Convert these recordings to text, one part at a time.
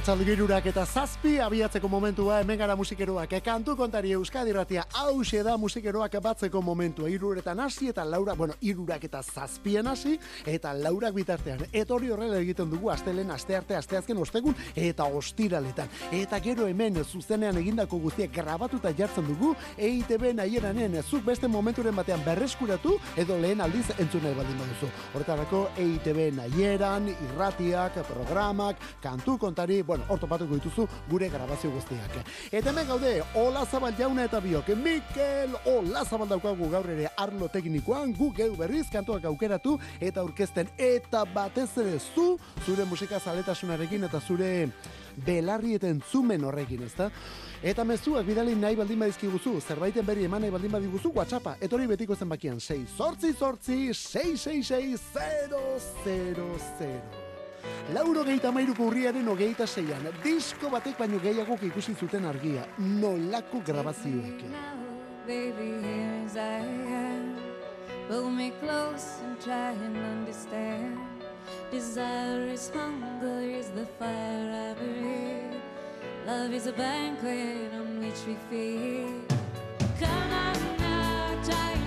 Arratxaldu girurak eta zazpi abiatzeko momentua hemen gara musikeroak. Kantu kontari Euskadi ratia hause da musikeroak batzeko momentua. Iruretan hasi eta laura, bueno, irurak eta zazpien hasi eta laurak bitartean. Eta hori horrela egiten dugu astelen, aste arte, aste azken ostegun eta ostiraletan. Eta gero hemen zuzenean egindako guztiak grabatuta jartzen dugu EITB nahieranen zuk beste momenturen batean berreskuratu edo lehen aldiz entzune baldin baduzu. Hortarako EITB nahieran, irratiak, programak, kantu kontari bueno, hor topatuko dituzu gure grabazio guztiak. Eta hemen gaude, Ola Zabal jauna eta biok, Mikel Ola Zabal daukagu gaur ere arlo teknikoan, gu geu berriz kantuak aukeratu eta aurkezten eta batez ere zu, zure musika zaletasunarekin eta zure belarrieten zumen horrekin, ezta? Eta mezuak bidali nahi baldin badizkiguzu, zerbaiten berri eman nahi baldin badiguzu, WhatsAppa, etori betiko zenbakian, 6 sortzi sortzi, 666 000. Lauro geita mairuko urriaren ogeita zeian, disko batek baino gehiago ikusi zuten argia, nolako grabazioek. Pull me close and try and understand. Desire is hunger, is the fire I breathe. Love is a banquet on which we feed. Come on now, try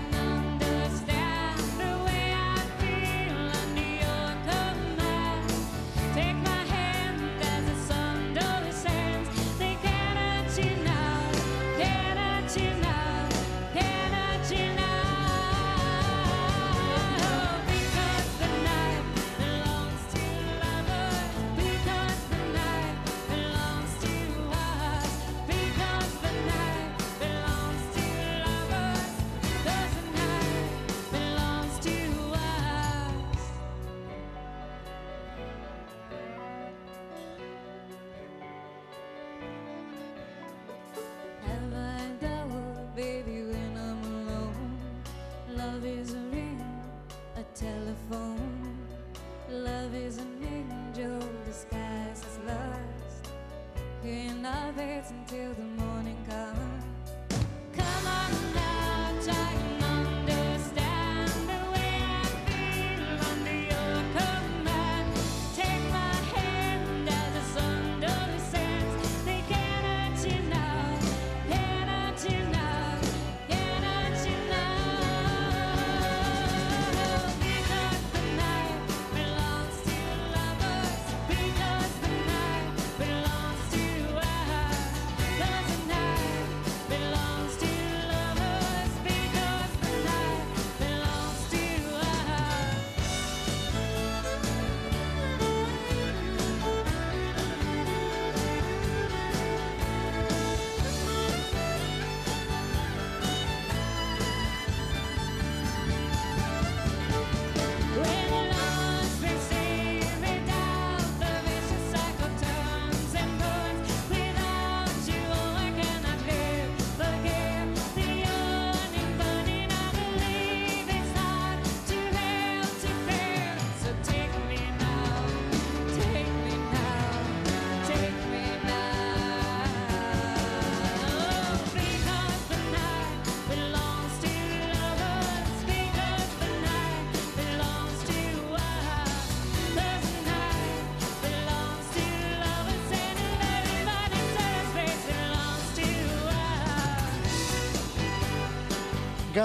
until the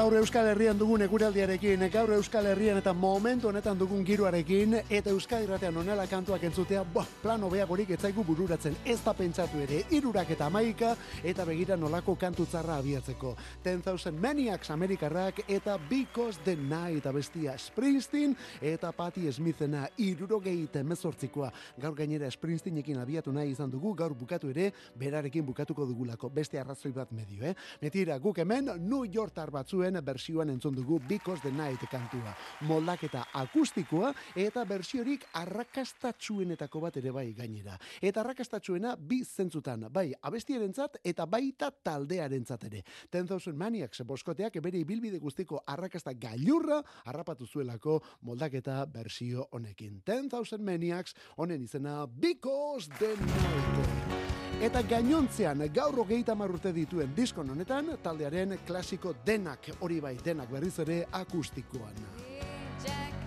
Gaur Euskal Herrian dugun eguraldiarekin, gaur Euskal Herrian eta momentu honetan dugun giroarekin, eta Euskal Herratean onela kantuak entzutea, boh, plano beagorik etzaigu bururatzen, ez da pentsatu ere, irurak eta maika, eta begira nolako kantu tzarra abiatzeko. Ten Thousand Maniacs Amerikarrak eta Because the Night abestia Springsteen eta Patti Smithena irurogeit mezortzikoa. Gaur gainera Springsteenekin abiatu nahi izan dugu, gaur bukatu ere, berarekin bukatuko dugulako, beste arrazoi bat medio, eh? Metira, guk hemen, New Yorker batzu zuen bersioan entzun dugu Because the Night kantua. Moldaketa akustikoa eta bersiorik arrakastatxuenetako bat ere bai gainera. Eta arrakastatxuena bi zentzutan, bai abestierentzat eta baita taldearentzat ere. Ten Thousand Maniacs boskoteak bere ibilbide guztiko arrakasta gailurra harrapatu zuelako moldaketa bersio honekin. Ten Thousand Maniacs honen izena Because the Night. Eta gainontzean gaur hogeita urte dituen diskon honetan taldearen klasiko denak hori bai denak berriz ere akustikoan. Jack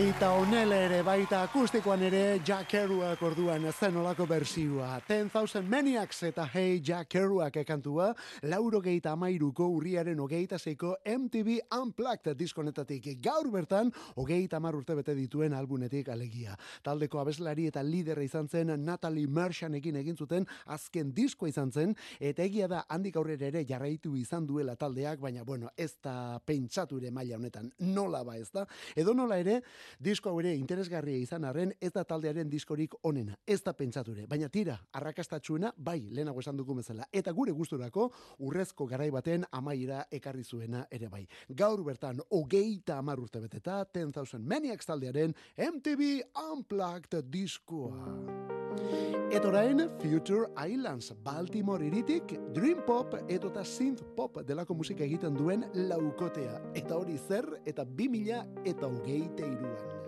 Baita onele ere, baita akustikoan ere, Jack Kerouak orduan zen olako bersioa. Ten Thousand Maniacs eta Hey Jack Kerouak ekantua, lauro geita amairuko urriaren ogeita zeiko MTV Unplugged diskonetatik. Gaur bertan, ogeita amar urte bete dituen albunetik alegia. Taldeko abeslari eta liderra izan zen Natalie Mershanekin egin zuten azken disko izan zen, eta egia da handik aurrera ere jarraitu izan duela taldeak, baina bueno, ez da pentsatu ere maila honetan, nola ba ez da. Edo nola ere, Disko hau ere interesgarria izan arren ez da taldearen diskorik onena, ez da pentsature, baina tira, arrakastatxuena bai lehenago esan dugu bezala, eta gure gusturako urrezko garai baten amaiera ekarri zuena ere bai. Gaur bertan, hogeita amar urte beteta, 10,000 Maniacs taldearen MTV Unplugged diskoa. Etorain Future Islands Baltimore iritik Dream Pop edota Synth Pop delako musika egiten duen laukotea. Eta hori zer eta bi mila eta hogeite iruan.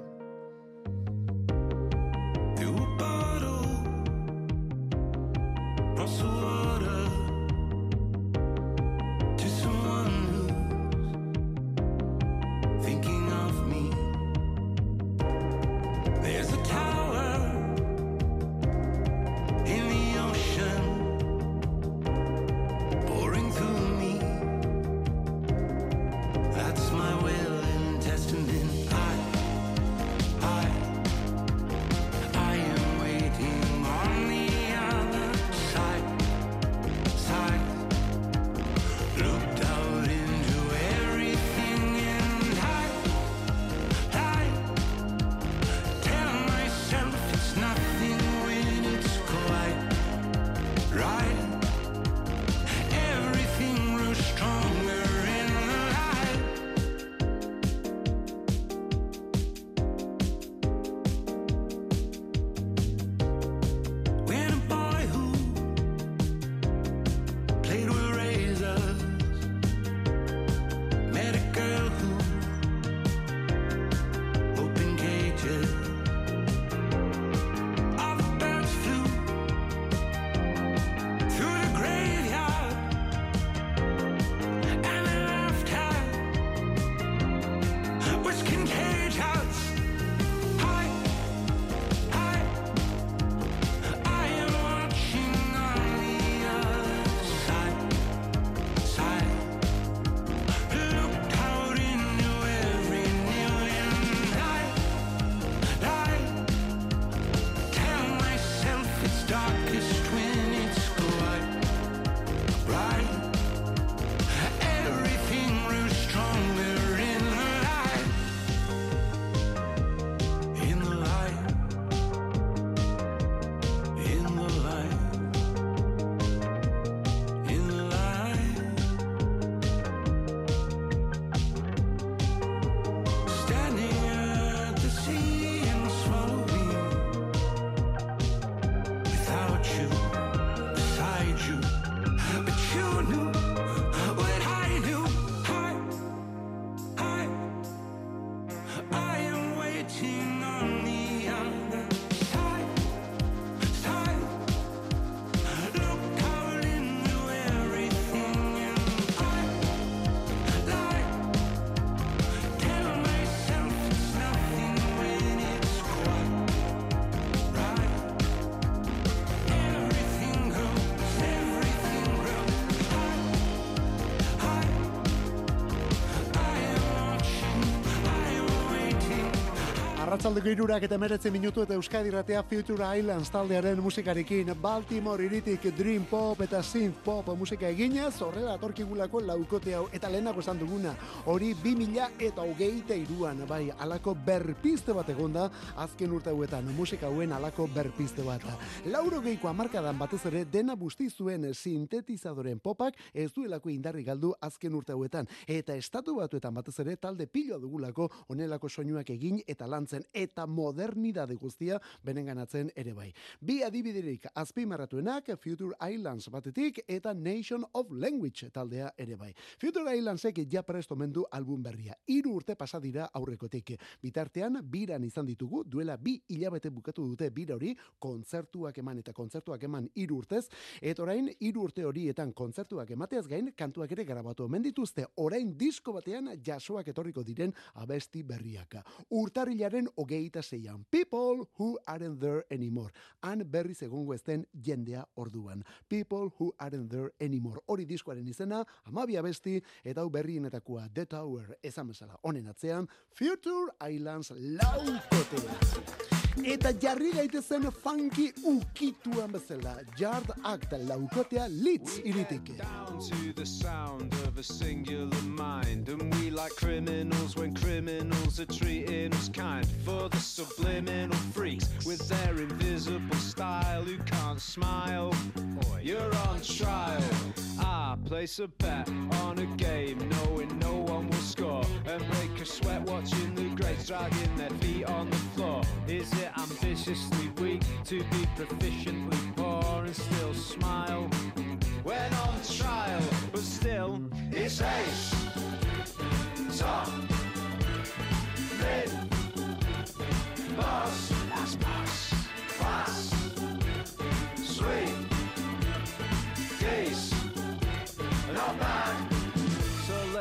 Arratzaldeko irurak eta meretzen minutu eta Euskadi Ratea Future Islands taldearen musikarekin. Baltimore iritik Dream Pop eta Synth Pop musika eginez horrela atorkigulako laukote hau eta lehenako esan duguna hori 2000 eta hogeita iruan bai alako berpiste bat egonda azken urte hauetan musika hauen alako berpiste bat. Lauro geiko amarkadan batez ere dena busti zuen sintetizadoren popak ez duelako indarri galdu azken urte hauetan. Eta estatu batuetan batez ere talde pilo dugulako onelako soinuak egin eta lantzen eta modernidade guztia benenganatzen ere bai. Bi adibiderik azpimarratuenak Future Islands batetik eta Nation of Language taldea ere bai. Future Islandsek ja presto mendu album berria. Hiru urte pasa dira aurrekotik. Bitartean biran izan ditugu duela bi hilabete bukatu dute bira hori kontzertuak eman eta kontzertuak eman hiru urtez eta orain hiru urte horietan kontzertuak emateaz gain kantuak ere grabatu omen dituzte orain disko batean jasoak etorriko diren abesti berriak. Urtarrilaren hogeita zeian. People who aren't there anymore. Han berriz egongo ezten jendea orduan. People who aren't there anymore. Hori diskoaren izena, amabia besti, eta hau berrienetakoa The Tower, ezan bezala, honen atzean, Future Islands laukote. Eta gaitezen funky ukituan bezala. Yard Act laukotea litz. Down to the sound of a singular mind And we like criminals when criminals are treating us kind For the subliminal freaks with their invisible style Who can't smile, you're on trial I place a bet on a game knowing no one will score. And break a sweat watching the greats dragging their feet on the floor. Is it ambitiously weak to be proficiently poor and still smile when on trial, but still it's ace. Top,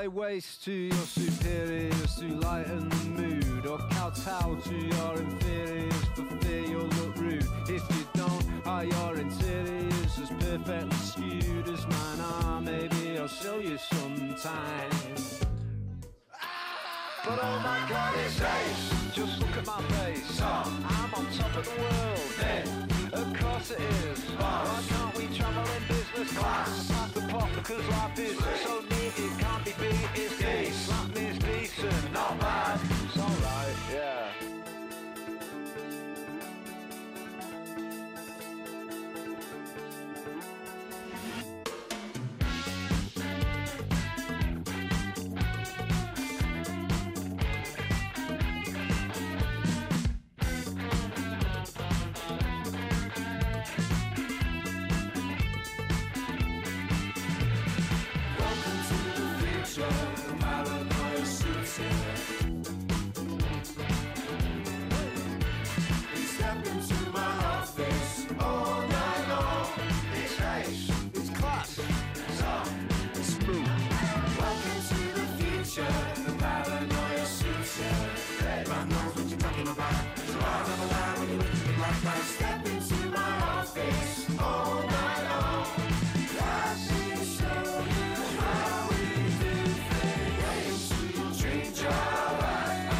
lay waste to your superiors to lighten the mood, or kowtow to your inferiors for fear you'll look rude. If you don't, are your interiors as perfectly skewed as mine are? Maybe I'll show you sometime. But oh my god, it's ace. Just look at my face. I'm on top of the world. Of course it is. Why can't we travel in business class? Pass the pot because life is so neat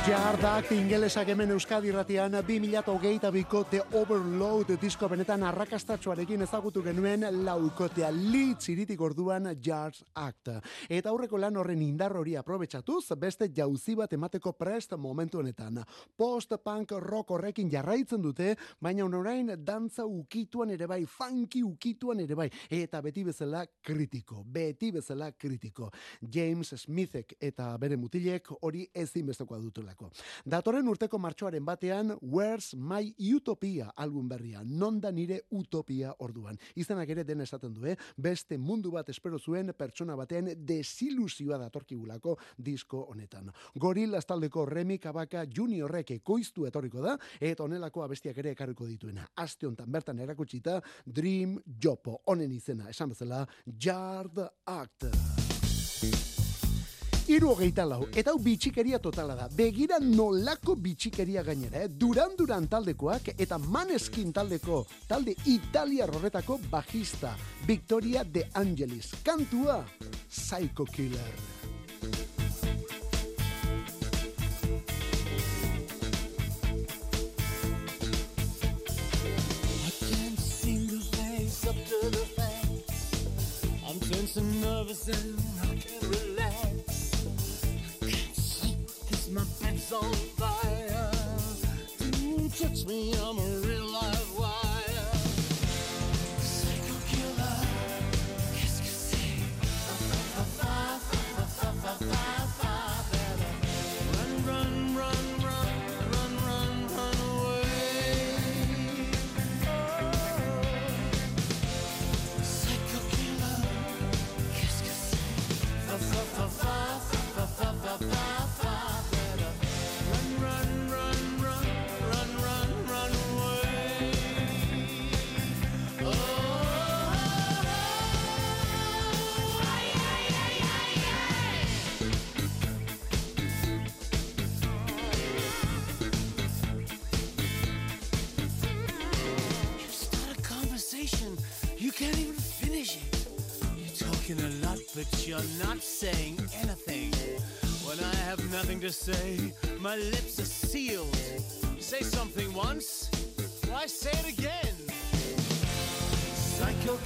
Jardak ingelesak hemen Euskadi ratian 2008 biko The Overload disko benetan arrakastatxoarekin ezagutu genuen laukotea litz iritik orduan Jars Act. Eta aurreko lan horren indar hori aprobetsatuz, beste jauzi bat emateko prest momentu honetan. Post-punk rock horrekin jarraitzen dute, baina orain dantza ukituan ere bai, funky ukituan ere bai, eta beti bezala kritiko, beti bezala kritiko. James Smithek eta bere mutilek hori ezin bestekoa dutela Datorren urteko martxoaren batean Where's My Utopia album berria, non da nire utopia orduan. Izenak ere den esaten du, eh? beste mundu bat espero zuen pertsona batean desilusioa datorkigulako disko honetan. Gorilla taldeko Remi Kabaka Juniorrek ekoiztu etorriko da, eta honelako abestiak ere ekarriko dituena. Aste hontan bertan erakutsita Dream Jopo, honen izena, esan bezala, Yard Act. Iru hogeita lau, eta hau bitxikeria totala da. Begira nolako bitxikeria gainera, eh? Duran Duran taldekoak eta Maneskin taldeko, talde Italia horretako bajista, Victoria de Angelis. Kantua, Psycho Killer. Tense and nervous and I can't relax my bed's on fire. Don't touch me, I'm a real live wire. To say, my lips are sealed. Say something once, why say it again? Psycho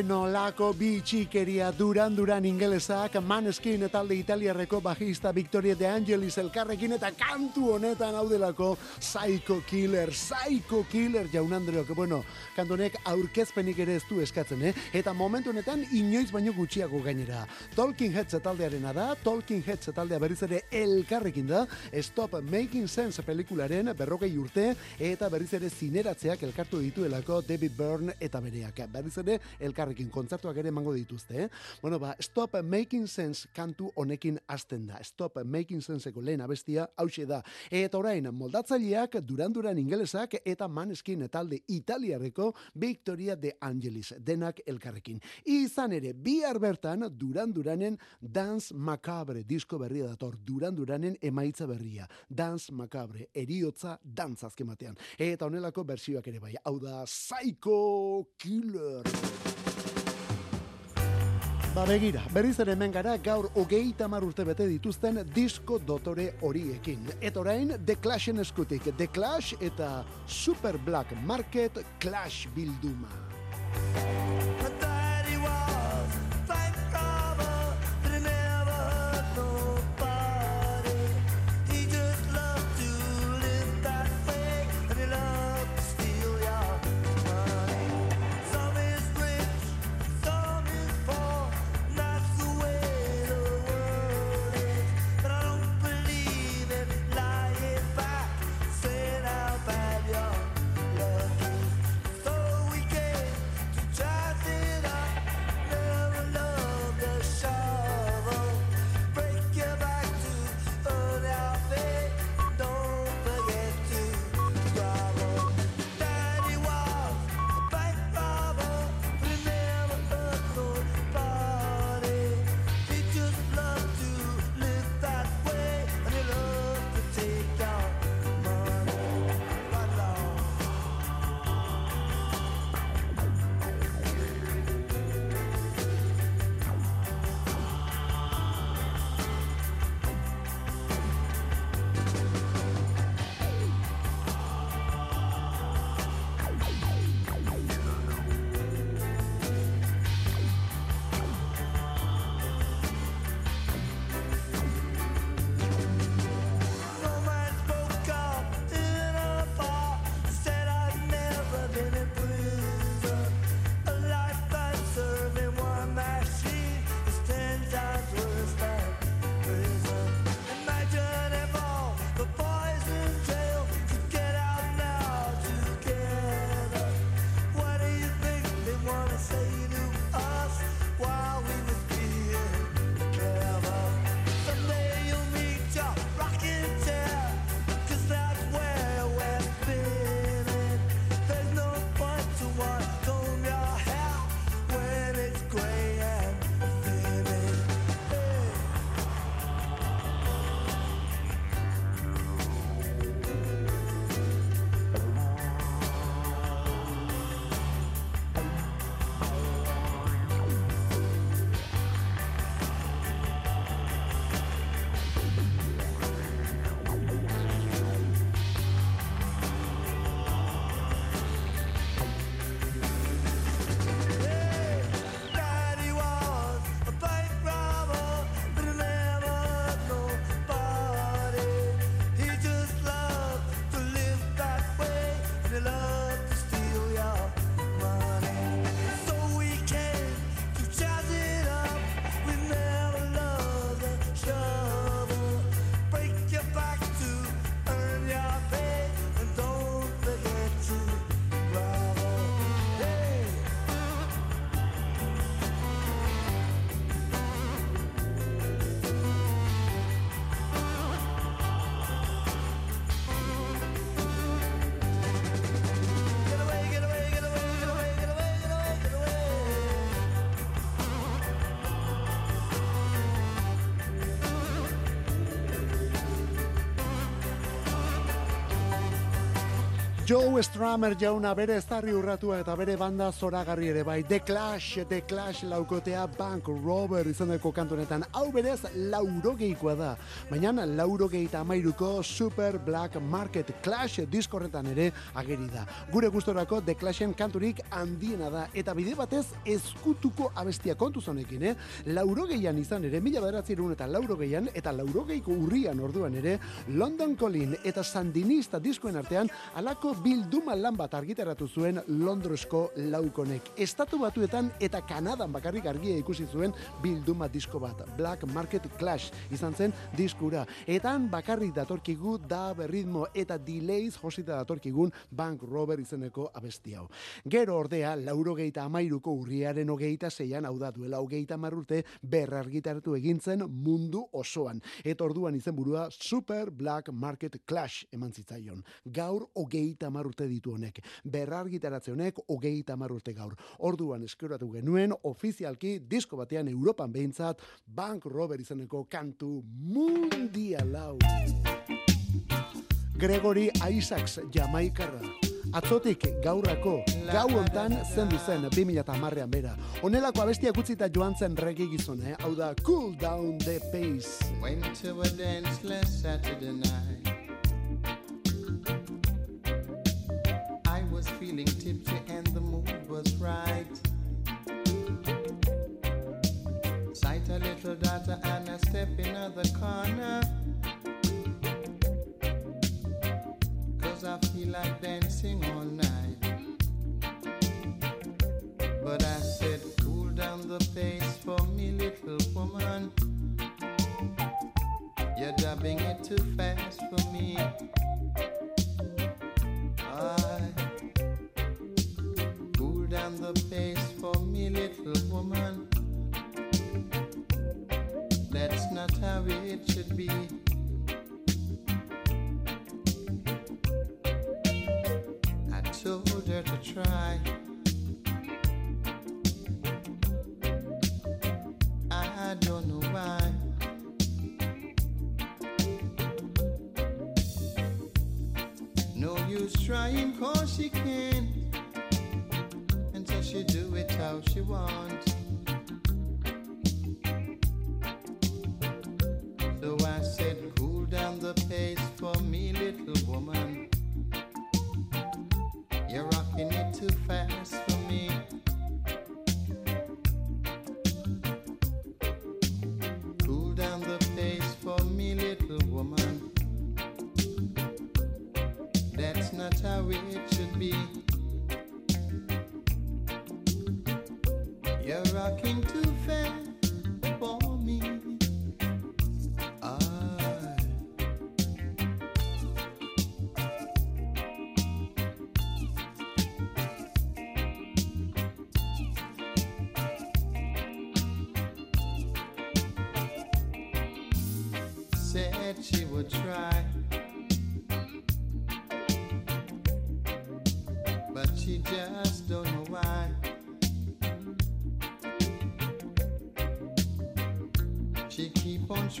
Zenolako bitxikeria duran duran ingelesak, maneskin talde italiarreko bajista Victoria de Angelis elkarrekin eta kantu honetan haudelako Psycho Killer, Psycho Killer jaun Andreok, bueno, kantonek aurkezpenik ere ez du eskatzen, eh? Eta momentu honetan inoiz baino gutxiago gainera. Talking Heads taldearena da, Talking Heads taldea berriz ere elkarrekin da, Stop Making Sense pelikularen berrogei urte eta berriz ere zineratzeak elkartu dituelako David Byrne eta bereak. Berriz ere elkarrekin kontzertuak ere emango dituzte, eh? Bueno, ba, Stop Making Sense kantu honekin hasten da. Stop Making Senseko lehen abestia hause da. Eta orain, moldatzaileak duran duran ingelesak eta maneskin talde italiarreko Victoria de Angelis denak elkarrekin. Izan ere, bihar bertan duran duranen Dance Macabre disko berria dator. Duran duranen emaitza berria. Dance Macabre, eriotza dantzazken batean. Eta honelako bersioak ere bai. Hau da, Psycho Killer. Ba begira, berriz ere hemen gara gaur hogeita mar urte bete dituzten disko dotore horiekin. Eta orain, The Clashen eskutik. The Clash eta Super Black Market Clash bilduma. Joe Stramer jauna bere eztarri urratua eta bere banda zoragarri ere bai. The Clash, The Clash laukotea Bank Robber izaneko kantunetan. Hau berez laurogeikoa da. Baina laurogeita amairuko Super Black Market Clash diskorretan ere ageri da. Gure gustorako The Clashen kanturik handiena da. Eta bide batez ezkutuko abestia kontu zonekin, eh? Laurogeian izan ere, mila bederatzireun eta laurogeian, eta laurogeiko urrian orduan ere, London Calling eta Sandinista diskoen artean, alako bilduma lan bat argitaratu zuen Londresko laukonek. Estatu batuetan eta Kanadan bakarrik argia ikusi zuen bilduma disko bat. Black Market Clash izan zen diskura. Etan bakarrik datorkigu da berritmo eta delays josita datorkigun Bank Robber izeneko abesti hau. Gero ordea, laurogeita amairuko urriaren hogeita zeian, hau da duela hogeita marrurte, berrargitaratu egintzen mundu osoan. Eta orduan izenburua Super Black Market Clash eman zitzaion. Gaur hogeita marrurte ditu honek. Berrargitaratze honek hogeita marrurte gaur. Orduan eskeratu genuen ofizialki disko batean Europan behintzat Bank Robber izeneko kantu mundialau. Gregory Isaacs Jamaikarra. Atzotik gaurrako, gau hontan zendu zen 2010ean bera. Honelako abestiak utzita joan zen regi gizon, eh? Hau da, cool down the pace. Went to a dance last Saturday night. Feeling tipsy and the mood was right. Sight a little daughter and I step in the corner. Cause I feel like dancing all night. But I said, cool down the pace for me, little woman. You're dubbing it too fast for me. The pace for me, little woman. That's not how it should be. I told her to try. I don't know why. No use trying cause she can't one.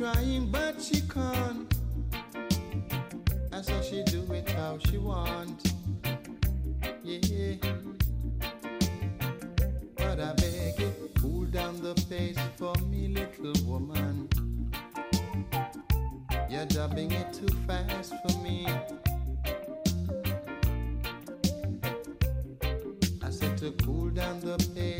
Trying, but she can't. And so she do it how she want. Yeah. But I beg you, cool down the pace for me, little woman. You're dubbing it too fast for me. I said to cool down the pace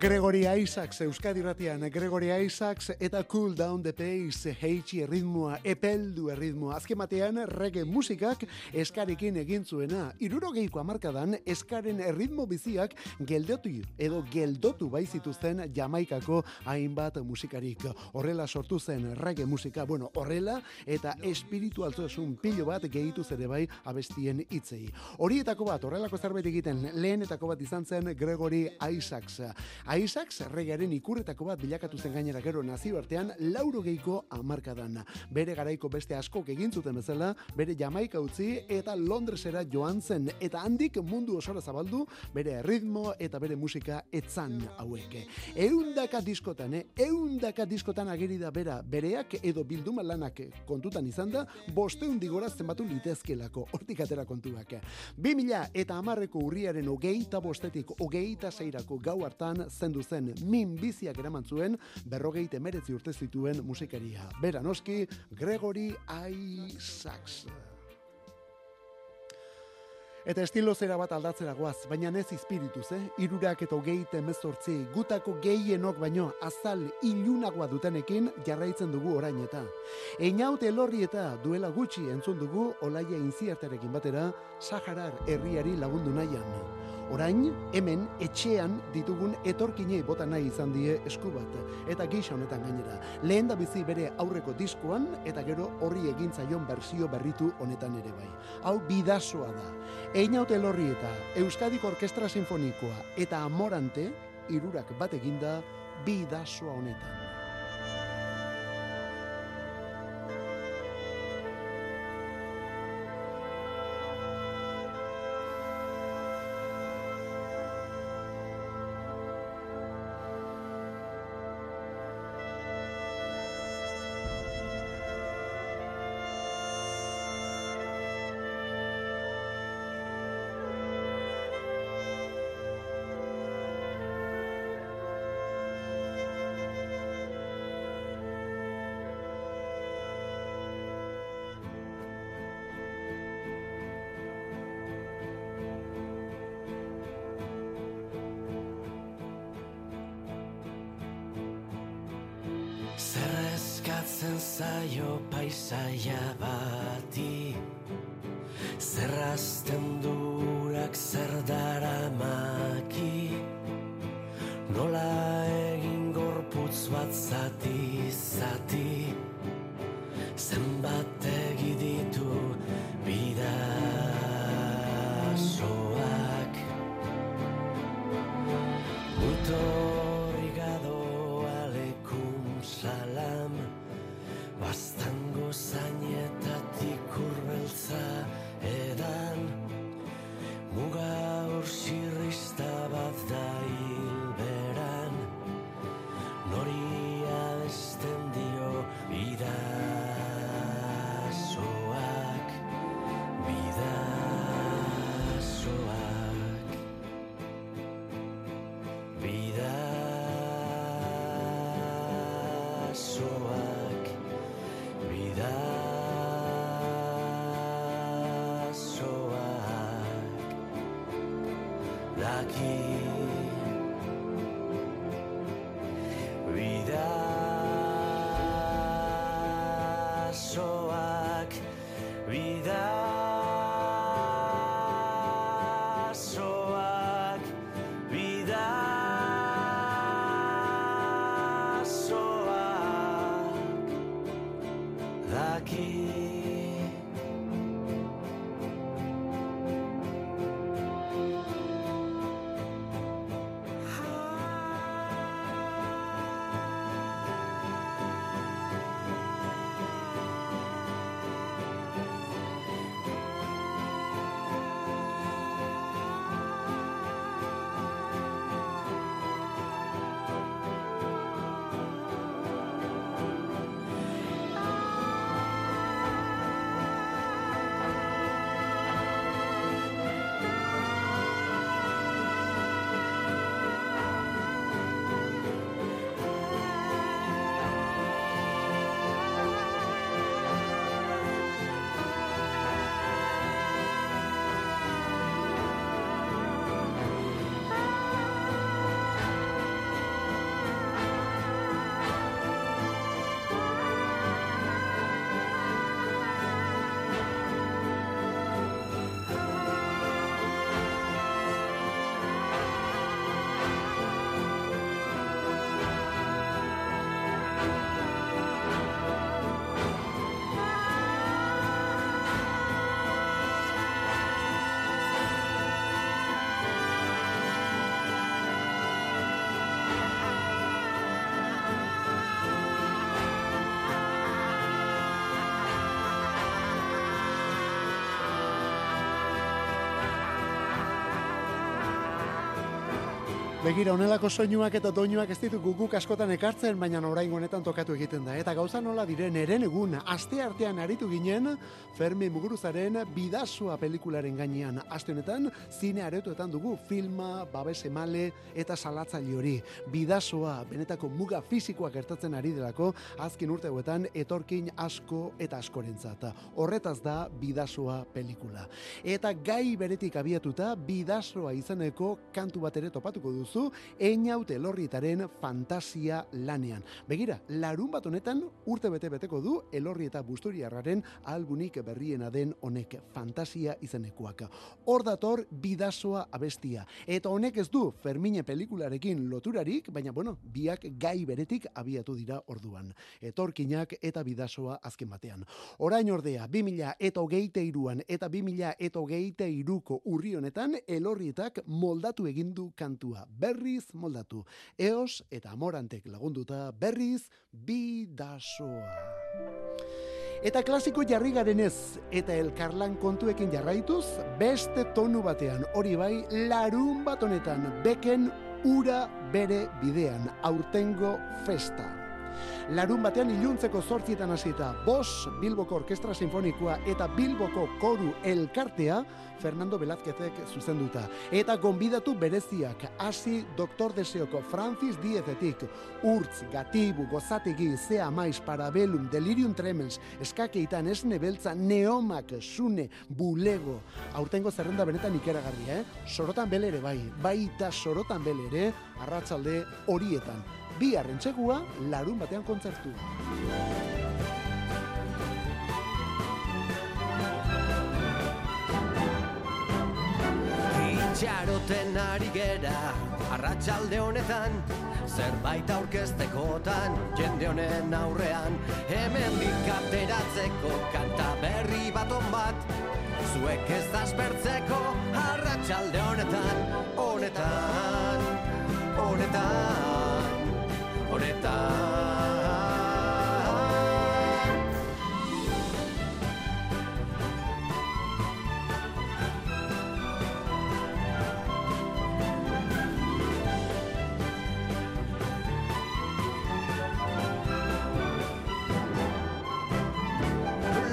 Gregory Isaacs, Euskadi ratian, Gregory Isaacs eta Cool Down the Pace, heitsi erritmoa, epeldu erritmoa. Azken batean, reggae musikak eskarekin egin zuena. Irurogeiko amarkadan, eskaren erritmo biziak geldotu edo geldotu bai zituzten Jamaikako hainbat musikarik. Horrela sortu zen reggae musika, bueno, horrela eta espiritualtasun pilo bat gehitu ere bai abestien hitzei. Horietako bat, horrelako zerbait egiten lehenetako bat izan zen Gregory Isaacs. Isaacs erregearen ikurretako bat bilakatu zen gainera gero nazioartean lauro geiko amarkadan. Bere garaiko beste askok egin zuten bezala, bere Jamaika utzi eta Londresera joan zen eta handik mundu osora zabaldu bere ritmo eta bere musika etzan hauek. Eundaka diskotan, eh? eundaka diskotan ageri da bera bereak edo bilduma lanak kontutan izan da, bosteun digora zenbatu litezkelako, hortik atera kontuak. 2000 eta amarreko urriaren hogeita bostetik hogeita zeirako gau hartan zendu zen min biziak eraman zuen berrogeite meretzi urte zituen musikaria. Bera noski, Gregory Isaacs. Eta estilo zera bat aldatzera goaz, baina ez izpirituz, eh? Irurak eta hogeite emezortzi, gutako gehienok baino azal ilunagoa dutenekin jarraitzen dugu orain eta. Einaute elorri eta duela gutxi entzun dugu olaia inziartarekin batera, Saharar herriari lagundu nahian. Orain, hemen, etxean ditugun etorkinei bota nahi izan die esku bat, eta gisa honetan gainera. Lehen da bizi bere aurreko diskoan, eta gero horri egin zaion berzio berritu honetan ere bai. Hau bidasoa da. Einaute elorri eta Euskadiko Orkestra Sinfonikoa eta Amorante, irurak bat eginda bidasoa honetan. Begira, onelako soinuak eta doinuak ez ditu guguk askotan ekartzen, baina oraingo honetan tokatu egiten da. Eta gauza nola diren eren egun, aste artean aritu ginen, Fermi Muguruzaren Bidasua pelikularen gainean. Aste honetan, zine aretoetan dugu filma, babes emale eta salatzaile hori. Bidasua, benetako muga fisikoak gertatzen ari delako, azken urte hauetan etorkin asko eta askorentzat. Horretaz da Bidasua pelikula. Eta gai beretik abiatuta, Bidasua izeneko kantu bat ere topatuko duzu, Einaut Elorrietaren fantasia lanean. Begira, larun bat honetan urte bete beteko du Elorri eta Busturiarraren albunik berriena den honek fantasia izenekoak. Hor dator bidasoa abestia. Eta honek ez du Fermine pelikularekin loturarik, baina bueno, biak gai beretik abiatu dira orduan. Etorkinak eta bidasoa azken batean. Orain ordea, 2000 eta hogeite iruan eta 2000 eta hogeite iruko urri honetan Elorrietak moldatu egin du kantua. Berriz moldatu. Eos eta Amorantek lagunduta berriz bidasoa. Eta klasiko jarri garenez eta elkarlan kontuekin jarraituz, beste tonu batean, hori bai, larun bat honetan, beken ura bere bidean, aurtengo festa. Larun batean iluntzeko zortzietan hasita, Bos, Bilboko Orkestra Sinfonikoa eta Bilboko Koru Elkartea, Fernando Velázquezek zuzenduta. Eta gonbidatu bereziak, hasi Doktor Deseoko Francis Diezetik, Urtz, Gatibu, Gozategi, Zea Maiz, Parabellum, Delirium Tremens, Eskakeitan, Esne Beltza, Neomak, Sune, Bulego. Aurtengo zerrenda benetan ikeragarria, eh? Sorotan bele ere bai, baita sorotan bele ere, arratsalde horietan. Bi arrentzegua, larun batean kontzertu. Itxaroten ari gera Arratxalde honetan Zerbait aurkeztekotan Jende honen aurrean Hemen ateratzeko Kanta berri bat on bat Zuek ez daspertzeko Arratxalde honetan Honetan Honetan Honetan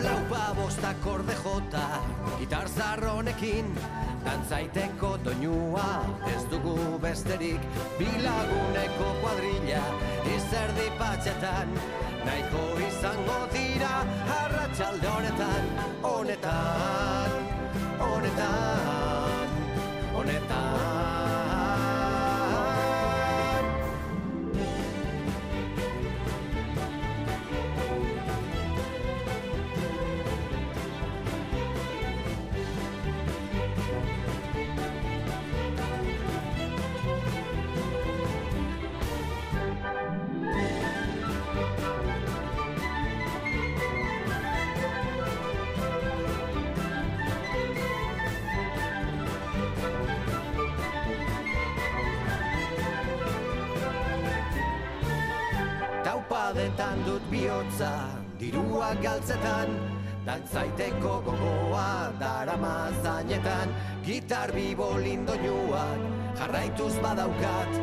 Laupa bostak orde jota Gitar zarronekin Dantzaiteko doinua Ez dugu besterik. Bilaguneko kuadrilla Izerdi patxetan. Nahiko izango dira Arratxalde honetan Honetan Honetan bihotza, dirua galtzetan, dantzaiteko gogoa darama zainetan, gitar bibolin doinuak jarraituz badaukat,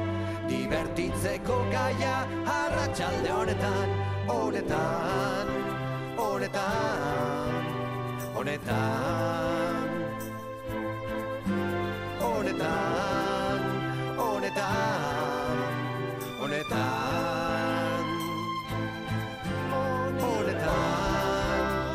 divertitzeko gaia arratsalde honetan, honetan, honetan, honetan,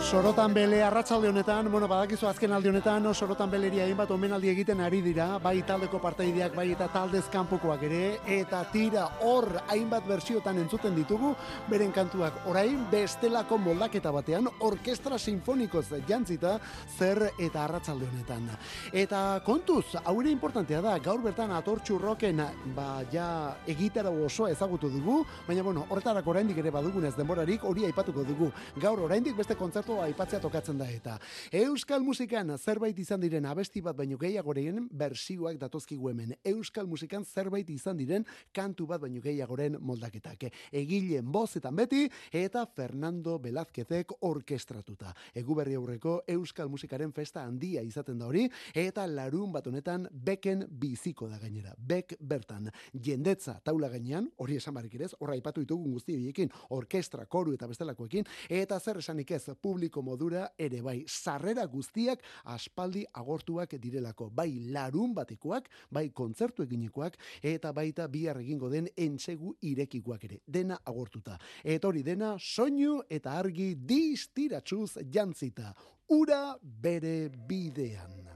Sorotan bele arratsalde honetan, bueno, badakizu azken aldi honetan, no, sorotan beleria hainbat omenaldi egiten ari dira, bai taldeko partaideak, bai eta taldez kanpokoak ere, eta tira hor hainbat bertsiotan entzuten ditugu, beren kantuak orain bestelako moldaketa batean, orkestra sinfonikoz jantzita, zer eta arratsalde honetan. Eta kontuz, hau ere importantea da, gaur bertan atortxu roken, ba, ja egitara osoa ezagutu dugu, baina bueno, horretarako oraindik ere badugunez denborarik hori aipatuko dugu. Gaur oraindik beste kontzertu aipatzea tokatzen da eta. Euskal musikan zerbait izan diren abesti bat baino gehiagoren bersioak datozkigu hemen. Euskal musikan zerbait izan diren kantu bat baino gehiagoren moldaketak. Egileen bozetan beti eta Fernando Velázquezek orkestratuta. Egu berri aurreko Euskal musikaren festa handia izaten da hori eta larun bat honetan beken biziko da gainera. Bek bertan. Jendetza taula gainean, hori esan barik ere horra aipatu ditugun guzti horiekin, orkestra, koru eta bestelakoekin, eta zer esanik ez, publiko modura ere bai, sarrera guztiak aspaldi agortuak direlako, bai larun batekoak, bai kontzertu eginekoak, eta baita bihar egingo den entsegu irekikoak ere, dena agortuta. Eta hori dena, soinu eta argi distiratsuz jantzita, ura bere bidean.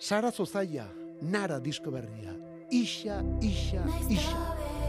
Sara Zozaia, Nara disko berria, Ixa, Ixa, Ixa.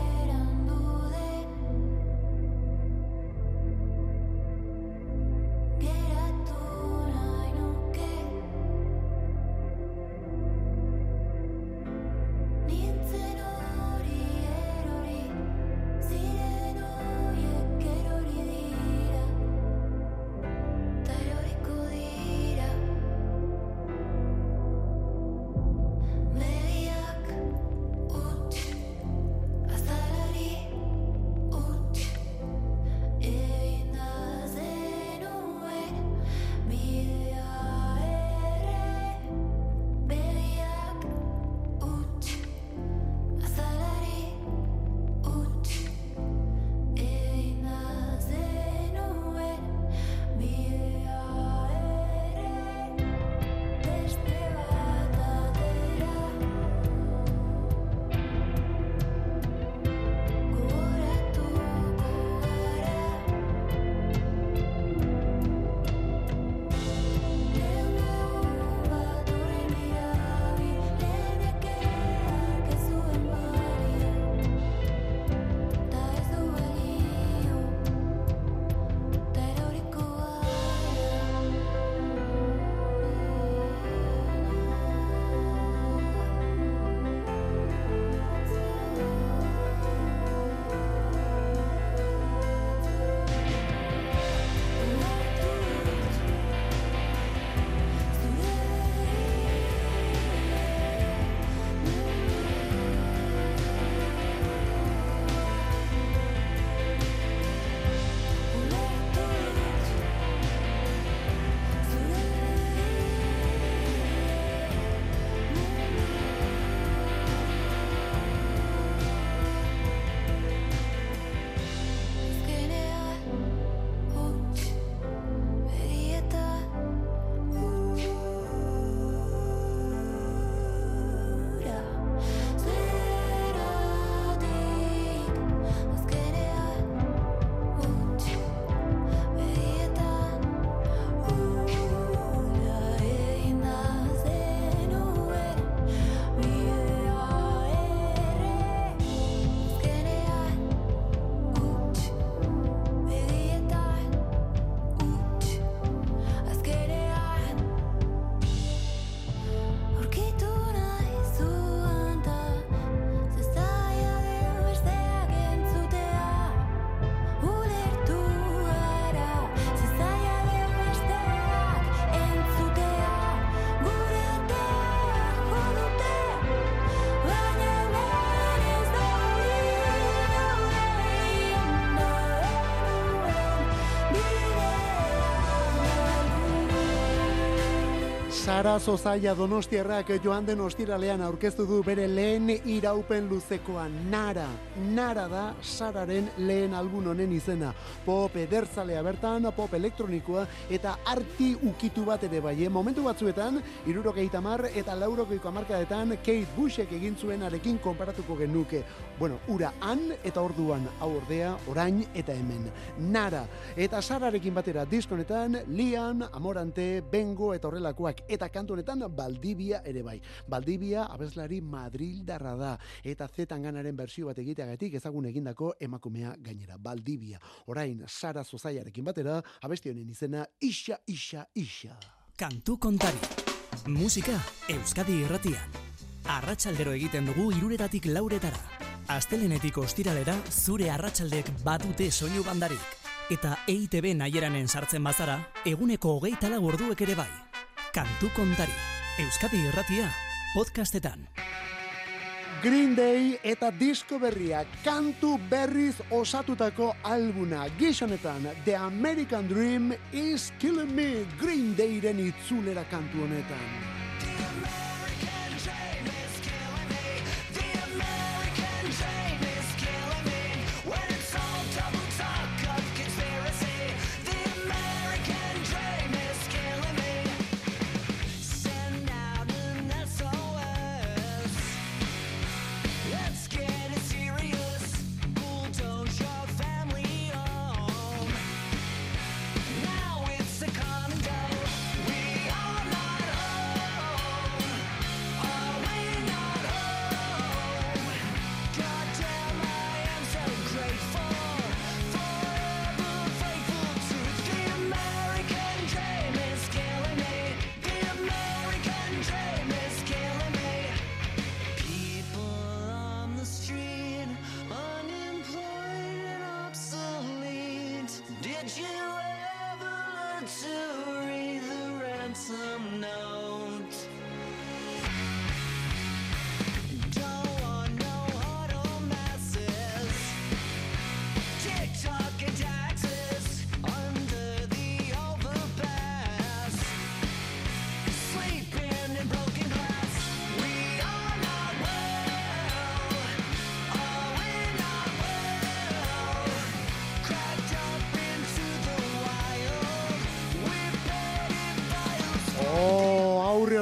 Sara Zozaia Donostiarrak joan den ostiralean aurkeztu du bere lehen iraupen luzekoa Nara. Nara da Sararen lehen album honen izena. Pop ederzalea bertan, pop elektronikoa eta arti ukitu bat ere bai. eh? Momentu batzuetan, irurogeita mar eta laurogeiko amarkadetan Kate Bushek egin zuenarekin konparatuko genuke. Bueno, ura han eta orduan, hau ordea, orain eta hemen. Nara. Eta Sararekin batera diskonetan, Lian, Amorante, Bengo eta horrelakoak. Eta kantu honetan Baldibia ere bai. Baldibia abeslari Madrildarra da. Eta zetan ganaren bersio bat egiteagatik ezagun egindako emakumea gainera. Baldibia. Orain, Sara Zozaiarekin batera, abesti honen izena Ixa, Ixa, Ixa. Kantu kontari. Musika Euskadi irratian. Arratsaldero egiten dugu iruretatik lauretara. Astelenetik ostiralera zure arratsaldek batute soinu bandarik. Eta EITB naieranen sartzen bazara, eguneko hogeita orduek ere bai. Kantu kontari, Euskadi irratia, podcastetan. Green Day eta disko berria kantu berriz osatutako albuna gizonetan The American Dream is Killing Me Green Dayren itzulera kantu honetan.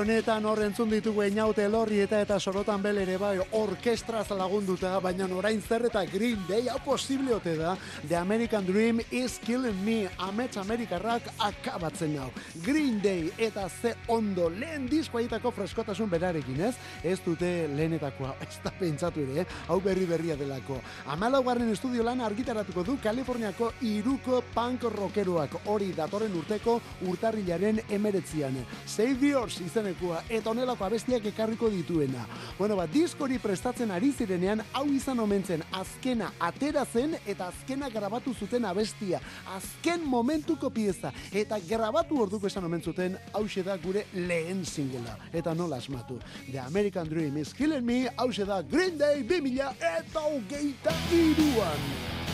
Honetan hor entzun ditugu Einaute Elorri eta eta Sorotan Bel ere bai orkestraz lagunduta, baina orain zer eta Green Day hau posible ote da The American Dream is killing me amets Amerikarrak akabatzen hau. Green Day eta ze ondo lehen diskoaitako freskotasun berarekin ez? Ez dute lehenetakoa, ez da pentsatu ere, hau berri berria delako. Amalaugarren estudio lan argitaratuko du Kaliforniako iruko punk rockeroak hori datorren urteko urtarrilaren emeretzian. Save Yours izenekua eta honelako abestiak ekarriko dituena. Bueno, ba, diskori prestatzen ari zirenean, hau izan omentzen azkena atera zen eta azkena grabatu zuten abestia. Azken momentuko pieza. Eta grabatu orduko esan omen zuten, hau da gure lehen singela. Eta nola asmatu. The American Dream is killing me, hau da Green Day 2000 eta hogeita iruan.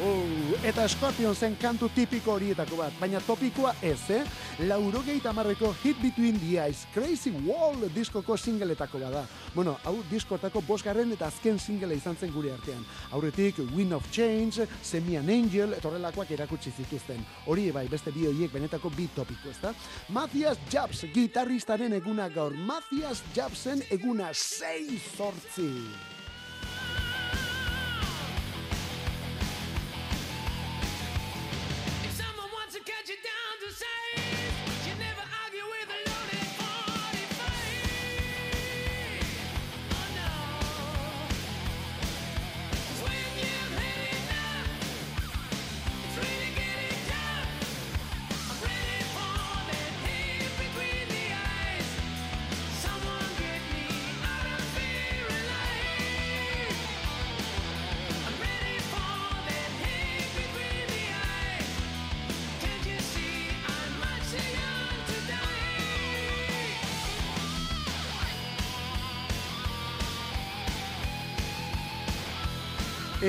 Oh, eta Scorpion zen kantu tipiko horietako bat, baina topikoa ez, eh? Laurogeita marreko Hit Between the Eyes, Crazy Wall diskoko singeletako bada. Bueno, hau diskotako bosgarren eta azken singela izan zen gure artean. Aurretik Wind of Change, Semi an Angel, eta horrelakoak erakutsi zituzten. Hori bai, beste bi horiek benetako bi topiko, ezta? Matthias Jabs, gitarristaren eguna gaur. Matthias Jabsen eguna 6 sortzi.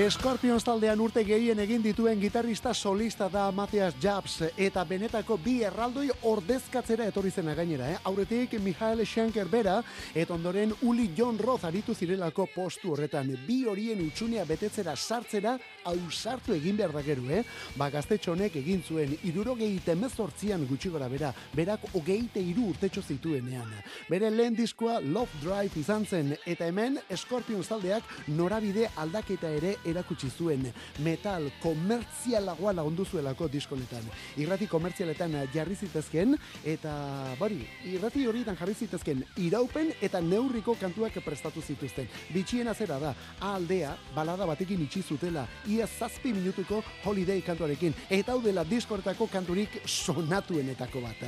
Scorpions taldean urte gehien egin dituen gitarrista solista da Matthias Jabs eta benetako bi erraldoi ordezkatzera etorri zena gainera, eh? Aurretik Michael Schenker bera eta ondoren Uli John Roth aritu zirelako postu horretan. Bi horien utxunea betetzera sartzera ausartu egin behar da geru, eh? Ba, gaztetxo honek egin zuen irurogeite mezortzian gutxi gora bera, berak hogeite iru urtetxo zituenean. Bere lehen diskoa Love Drive izan zen, eta hemen Scorpions taldeak norabide aldaketa ere erakutsi zuen. Metal komertzialagoa lagundu zuelako diskonetan. Irrati komertzialetan jarri zitezken, eta bari, irrati horietan jarri zitezken iraupen eta neurriko kantuak prestatu zituzten. Bitxiena zera da, aldea, balada batekin itxi zutela, ia zazpi minutuko holiday kantuarekin, eta hau dela diskortako kanturik sonatuenetako bat.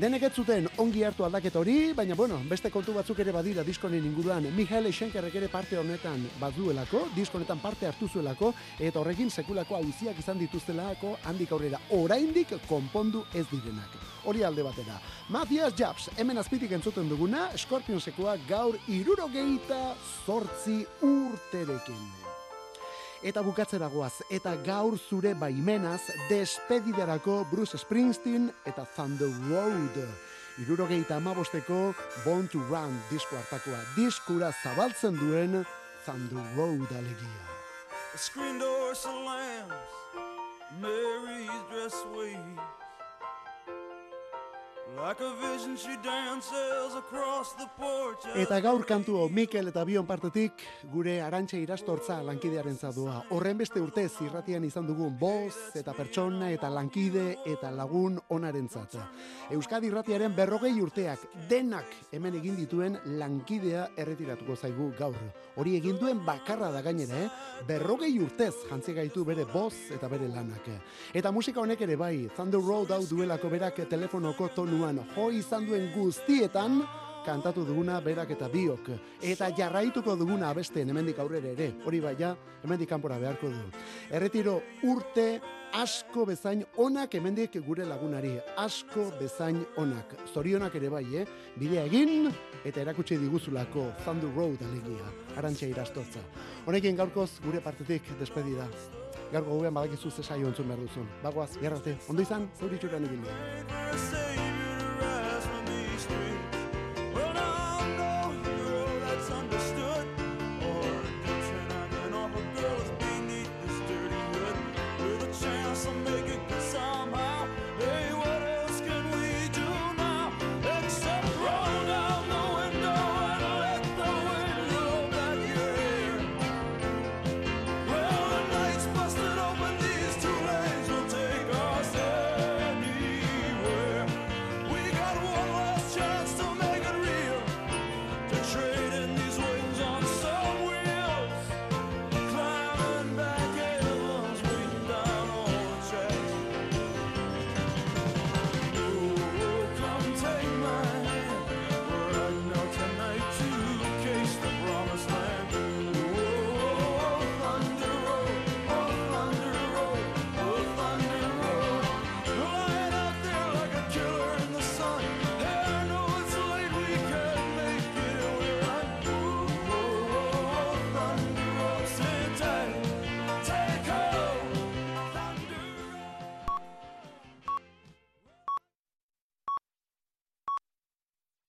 Denek ez zuten ongi hartu aldaketa hori, baina bueno, beste kontu batzuk ere badira diskonen inguruan. Michael Schenkerrek ere parte honetan baduelako, disko honetan parte hartu zuelako, eta horrekin sekulako auziak izan dituztelako handik aurrera oraindik konpondu ez direnak. Hori alde batera. Matthias Jabs, hemen azpitik entzuten duguna, Scorpionsekoa gaur irurogeita zortzi urterekin. Eta bukatzera goaz, eta gaur zure baimenaz despedidarako Bruce Springsteen eta Thunder Road. Irurogeita amabosteko Born to Run disko hartakoa. Diskura zabaltzen duen Thunder Road alegia. The screen door slams, Mary's dress waves. Eta gaur kantu hau Mikel eta Bion partetik gure arantxe irastortza lankidearen zadua. Horren beste urte zirratian izan dugun boz eta pertsona eta lankide eta lagun onaren Euskadi irratiaren berrogei urteak denak hemen egin dituen lankidea erretiratuko zaigu gaur. Hori egin duen bakarra da gainera, eh? berrogei urtez jantzi gaitu bere boz eta bere lanak. Eta musika honek ere bai, Thunder Road hau duelako berak telefonoko tonuan jo izan duen guztietan, kantatu duguna berak eta biok. Eta jarraituko duguna abesten hemendik aurrera ere. Hori baia, hemendik kanpora beharko du. Erretiro urte asko bezain onak hemendik gure lagunari. Asko bezain onak. Zorionak ere bai, eh? Bidea egin eta erakutsi diguzulako Thunder Road alegia. Arantxa irastortza. Honekin gaurkoz gure partetik despedida. Gaurko gubean badakizu ze saio entzun behar duzun. Bagoaz, gerrate, ondo izan, zauritxuran egin.